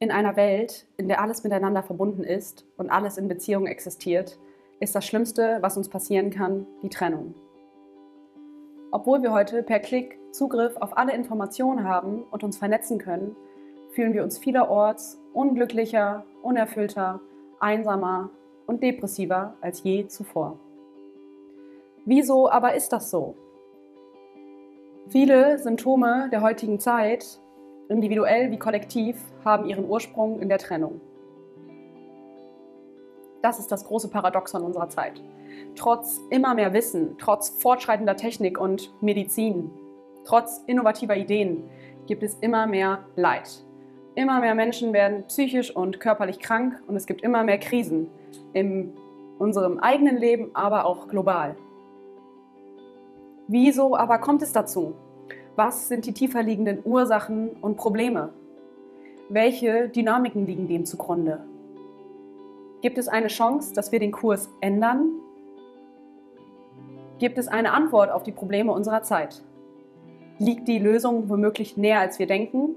In einer Welt, in der alles miteinander verbunden ist und alles in Beziehungen existiert, ist das Schlimmste, was uns passieren kann, die Trennung. Obwohl wir heute per Klick Zugriff auf alle Informationen haben und uns vernetzen können, fühlen wir uns vielerorts unglücklicher, unerfüllter, einsamer und depressiver als je zuvor. Wieso aber ist das so? Viele Symptome der heutigen Zeit individuell wie kollektiv, haben ihren Ursprung in der Trennung. Das ist das große Paradoxon unserer Zeit. Trotz immer mehr Wissen, trotz fortschreitender Technik und Medizin, trotz innovativer Ideen gibt es immer mehr Leid. Immer mehr Menschen werden psychisch und körperlich krank und es gibt immer mehr Krisen in unserem eigenen Leben, aber auch global. Wieso aber kommt es dazu? Was sind die tiefer liegenden Ursachen und Probleme? Welche Dynamiken liegen dem zugrunde? Gibt es eine Chance, dass wir den Kurs ändern? Gibt es eine Antwort auf die Probleme unserer Zeit? Liegt die Lösung womöglich näher, als wir denken?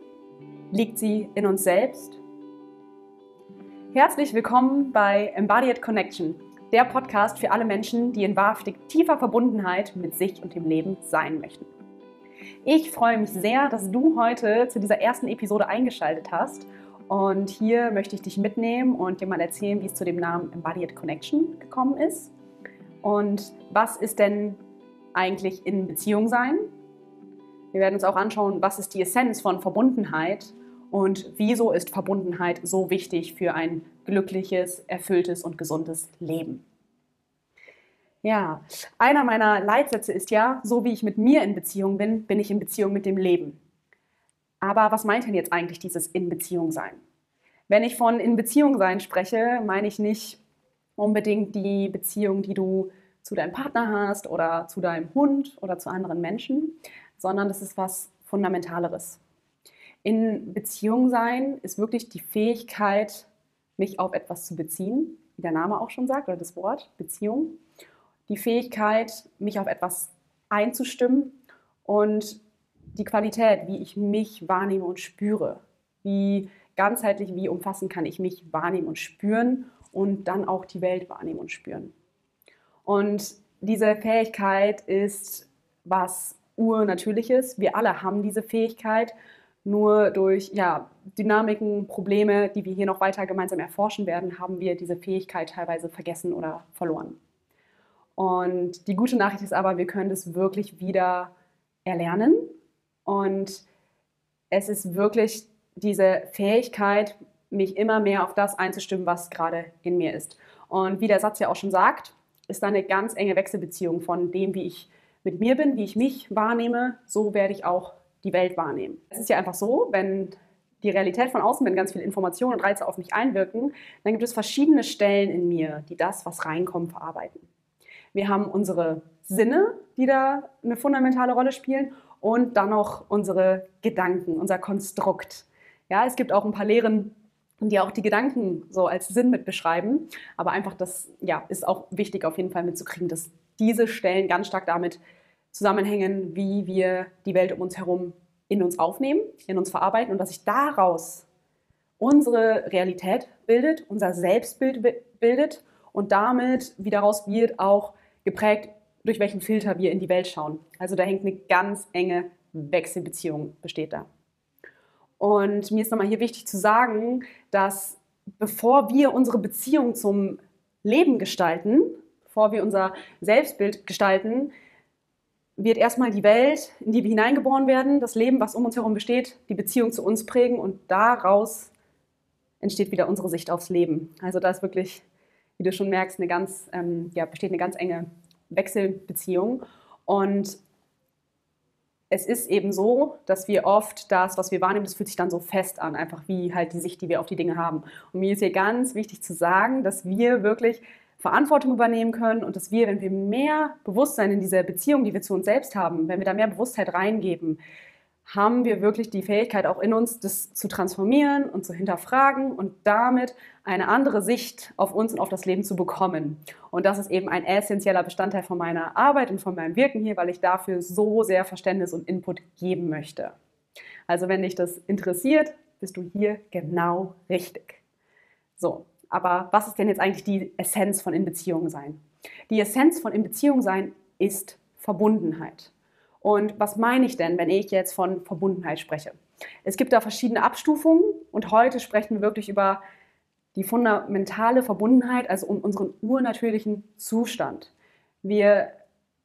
Liegt sie in uns selbst? Herzlich willkommen bei Embodied Connection, der Podcast für alle Menschen, die in wahrhaftig tiefer Verbundenheit mit sich und dem Leben sein möchten. Ich freue mich sehr, dass du heute zu dieser ersten Episode eingeschaltet hast. Und hier möchte ich dich mitnehmen und dir mal erzählen, wie es zu dem Namen Embodied Connection gekommen ist. Und was ist denn eigentlich in Beziehung sein? Wir werden uns auch anschauen, was ist die Essenz von Verbundenheit und wieso ist Verbundenheit so wichtig für ein glückliches, erfülltes und gesundes Leben. Ja, einer meiner Leitsätze ist ja, so wie ich mit mir in Beziehung bin, bin ich in Beziehung mit dem Leben. Aber was meint denn jetzt eigentlich dieses in Beziehung sein? Wenn ich von in Beziehung sein spreche, meine ich nicht unbedingt die Beziehung, die du zu deinem Partner hast oder zu deinem Hund oder zu anderen Menschen, sondern das ist was Fundamentaleres. In Beziehung sein ist wirklich die Fähigkeit, mich auf etwas zu beziehen, wie der Name auch schon sagt, oder das Wort Beziehung die Fähigkeit, mich auf etwas einzustimmen und die Qualität, wie ich mich wahrnehme und spüre. Wie ganzheitlich, wie umfassend kann ich mich wahrnehmen und spüren und dann auch die Welt wahrnehmen und spüren. Und diese Fähigkeit ist was Urnatürliches. Wir alle haben diese Fähigkeit. Nur durch ja, Dynamiken, Probleme, die wir hier noch weiter gemeinsam erforschen werden, haben wir diese Fähigkeit teilweise vergessen oder verloren. Und die gute Nachricht ist aber, wir können das wirklich wieder erlernen. Und es ist wirklich diese Fähigkeit, mich immer mehr auf das einzustimmen, was gerade in mir ist. Und wie der Satz ja auch schon sagt, ist da eine ganz enge Wechselbeziehung von dem, wie ich mit mir bin, wie ich mich wahrnehme, so werde ich auch die Welt wahrnehmen. Es ist ja einfach so, wenn die Realität von außen, wenn ganz viele Informationen und Reize auf mich einwirken, dann gibt es verschiedene Stellen in mir, die das, was reinkommt, verarbeiten. Wir haben unsere Sinne, die da eine fundamentale Rolle spielen und dann noch unsere Gedanken, unser Konstrukt. Ja, es gibt auch ein paar Lehren, die auch die Gedanken so als Sinn mit beschreiben. Aber einfach das ja, ist auch wichtig auf jeden Fall mitzukriegen, dass diese Stellen ganz stark damit zusammenhängen, wie wir die Welt um uns herum in uns aufnehmen, in uns verarbeiten und dass sich daraus unsere Realität bildet, unser Selbstbild bildet und damit, wie daraus wird, auch geprägt, durch welchen Filter wir in die Welt schauen. Also da hängt eine ganz enge Wechselbeziehung, besteht da. Und mir ist nochmal hier wichtig zu sagen, dass bevor wir unsere Beziehung zum Leben gestalten, bevor wir unser Selbstbild gestalten, wird erstmal die Welt, in die wir hineingeboren werden, das Leben, was um uns herum besteht, die Beziehung zu uns prägen und daraus entsteht wieder unsere Sicht aufs Leben. Also da ist wirklich wie du schon merkst, eine ganz, ähm, ja, besteht eine ganz enge Wechselbeziehung. Und es ist eben so, dass wir oft das, was wir wahrnehmen, das fühlt sich dann so fest an, einfach wie halt die Sicht, die wir auf die Dinge haben. Und mir ist hier ganz wichtig zu sagen, dass wir wirklich Verantwortung übernehmen können und dass wir, wenn wir mehr Bewusstsein in dieser Beziehung, die wir zu uns selbst haben, wenn wir da mehr Bewusstheit reingeben, haben wir wirklich die Fähigkeit auch in uns, das zu transformieren und zu hinterfragen und damit eine andere Sicht auf uns und auf das Leben zu bekommen. Und das ist eben ein essentieller Bestandteil von meiner Arbeit und von meinem Wirken hier, weil ich dafür so sehr Verständnis und Input geben möchte. Also wenn dich das interessiert, bist du hier genau richtig. So, aber was ist denn jetzt eigentlich die Essenz von in Beziehung sein? Die Essenz von in Beziehung sein ist Verbundenheit. Und was meine ich denn, wenn ich jetzt von Verbundenheit spreche? Es gibt da verschiedene Abstufungen und heute sprechen wir wirklich über die fundamentale Verbundenheit, also um unseren urnatürlichen Zustand. Wir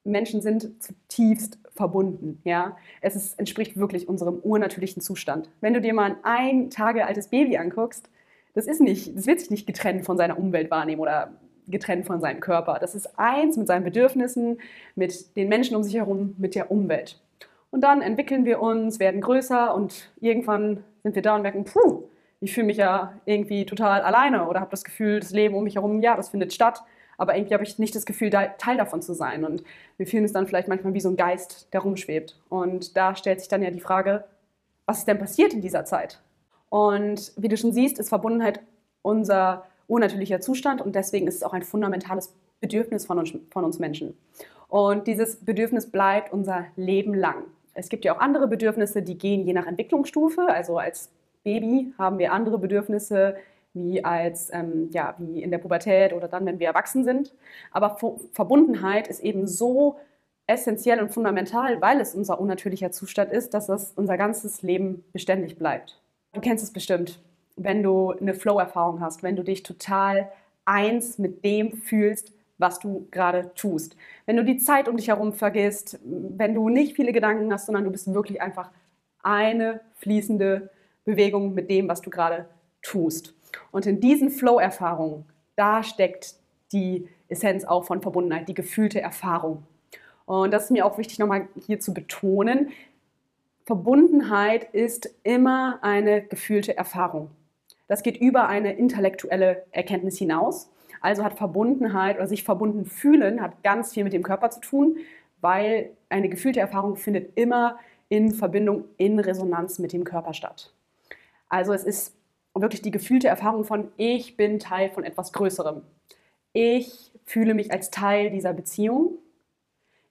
Menschen sind zutiefst verbunden. Ja? Es ist, entspricht wirklich unserem urnatürlichen Zustand. Wenn du dir mal ein ein Tage altes Baby anguckst, das, ist nicht, das wird sich nicht getrennt von seiner Umwelt wahrnehmen oder getrennt von seinem Körper. Das ist eins mit seinen Bedürfnissen, mit den Menschen um sich herum, mit der Umwelt. Und dann entwickeln wir uns, werden größer und irgendwann sind wir da und merken, puh, ich fühle mich ja irgendwie total alleine oder habe das Gefühl, das Leben um mich herum, ja, das findet statt, aber irgendwie habe ich nicht das Gefühl, Teil davon zu sein. Und wir fühlen es dann vielleicht manchmal wie so ein Geist, der rumschwebt. Und da stellt sich dann ja die Frage, was ist denn passiert in dieser Zeit? Und wie du schon siehst, ist Verbundenheit unser unnatürlicher Zustand und deswegen ist es auch ein fundamentales Bedürfnis von uns, von uns Menschen. Und dieses Bedürfnis bleibt unser Leben lang. Es gibt ja auch andere Bedürfnisse, die gehen je nach Entwicklungsstufe. Also als Baby haben wir andere Bedürfnisse wie, als, ähm, ja, wie in der Pubertät oder dann, wenn wir erwachsen sind. Aber Verbundenheit ist eben so essentiell und fundamental, weil es unser unnatürlicher Zustand ist, dass es unser ganzes Leben beständig bleibt. Du kennst es bestimmt, wenn du eine Flow-Erfahrung hast, wenn du dich total eins mit dem fühlst, was du gerade tust. Wenn du die Zeit um dich herum vergisst, wenn du nicht viele Gedanken hast, sondern du bist wirklich einfach eine fließende Bewegung mit dem, was du gerade tust. Und in diesen Flow-Erfahrungen, da steckt die Essenz auch von Verbundenheit, die gefühlte Erfahrung. Und das ist mir auch wichtig, nochmal hier zu betonen. Verbundenheit ist immer eine gefühlte Erfahrung. Das geht über eine intellektuelle Erkenntnis hinaus. Also hat Verbundenheit oder sich verbunden fühlen, hat ganz viel mit dem Körper zu tun, weil eine gefühlte Erfahrung findet immer in Verbindung, in Resonanz mit dem Körper statt. Also es ist wirklich die gefühlte Erfahrung von, ich bin Teil von etwas Größerem. Ich fühle mich als Teil dieser Beziehung.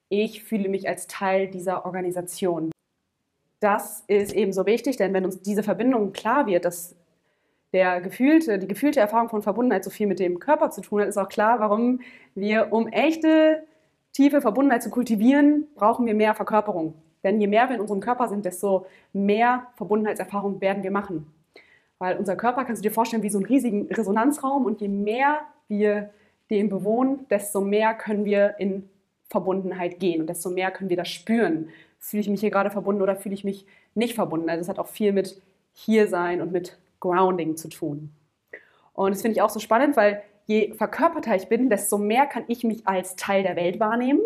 Ich fühle mich als Teil dieser Organisation. Das ist ebenso wichtig, denn wenn uns diese Verbindung klar wird, dass der gefühlte, die gefühlte Erfahrung von Verbundenheit so viel mit dem Körper zu tun hat, ist auch klar, warum wir, um echte, tiefe Verbundenheit zu kultivieren, brauchen wir mehr Verkörperung. Denn je mehr wir in unserem Körper sind, desto mehr Verbundenheitserfahrung werden wir machen. Weil unser Körper, kannst du dir vorstellen, wie so einen riesigen Resonanzraum und je mehr wir den bewohnen, desto mehr können wir in Verbundenheit gehen und desto mehr können wir das spüren. Fühle ich mich hier gerade verbunden oder fühle ich mich nicht verbunden? Also es hat auch viel mit hier sein und mit Grounding zu tun. Und das finde ich auch so spannend, weil je verkörperter ich bin, desto mehr kann ich mich als Teil der Welt wahrnehmen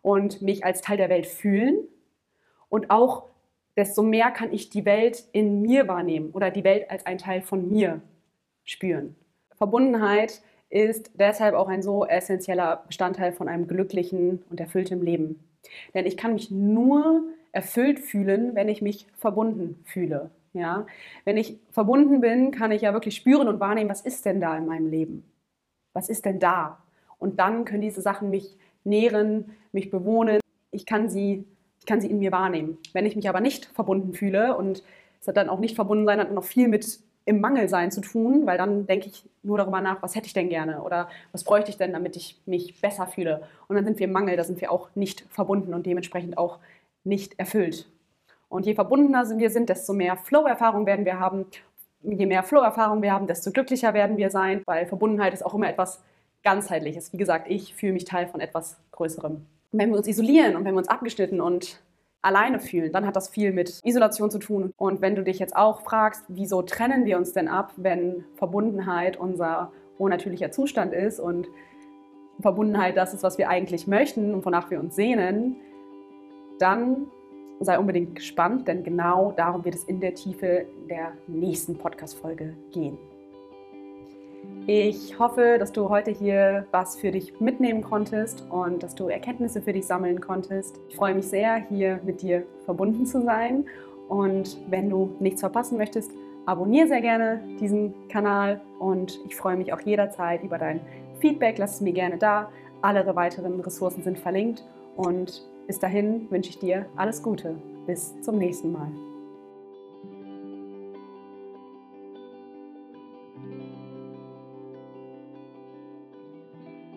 und mich als Teil der Welt fühlen. Und auch desto mehr kann ich die Welt in mir wahrnehmen oder die Welt als ein Teil von mir spüren. Verbundenheit ist deshalb auch ein so essentieller Bestandteil von einem glücklichen und erfüllten Leben. Denn ich kann mich nur erfüllt fühlen, wenn ich mich verbunden fühle. Ja? Wenn ich verbunden bin, kann ich ja wirklich spüren und wahrnehmen, was ist denn da in meinem Leben? Was ist denn da? Und dann können diese Sachen mich nähren, mich bewohnen. Ich kann sie, ich kann sie in mir wahrnehmen. Wenn ich mich aber nicht verbunden fühle und es hat dann auch nicht verbunden sein, hat noch viel mit im Mangelsein zu tun, weil dann denke ich nur darüber nach, was hätte ich denn gerne oder was bräuchte ich denn, damit ich mich besser fühle. Und dann sind wir im Mangel, da sind wir auch nicht verbunden und dementsprechend auch nicht erfüllt. Und je verbundener wir sind, desto mehr Flow-Erfahrung werden wir haben. Je mehr Flow-Erfahrung wir haben, desto glücklicher werden wir sein, weil Verbundenheit ist auch immer etwas ganzheitliches. Wie gesagt, ich fühle mich Teil von etwas Größerem. Wenn wir uns isolieren und wenn wir uns abgeschnitten und alleine fühlen, dann hat das viel mit Isolation zu tun. Und wenn du dich jetzt auch fragst, wieso trennen wir uns denn ab, wenn Verbundenheit unser unnatürlicher Zustand ist und Verbundenheit das ist, was wir eigentlich möchten und wonach wir uns sehnen, dann sei unbedingt gespannt, denn genau darum wird es in der Tiefe der nächsten Podcast-Folge gehen. Ich hoffe, dass du heute hier was für dich mitnehmen konntest und dass du Erkenntnisse für dich sammeln konntest. Ich freue mich sehr, hier mit dir verbunden zu sein. Und wenn du nichts verpassen möchtest, abonniere sehr gerne diesen Kanal und ich freue mich auch jederzeit über dein Feedback. Lass es mir gerne da. Alle weiteren Ressourcen sind verlinkt und bis dahin wünsche ich dir alles Gute. Bis zum nächsten Mal.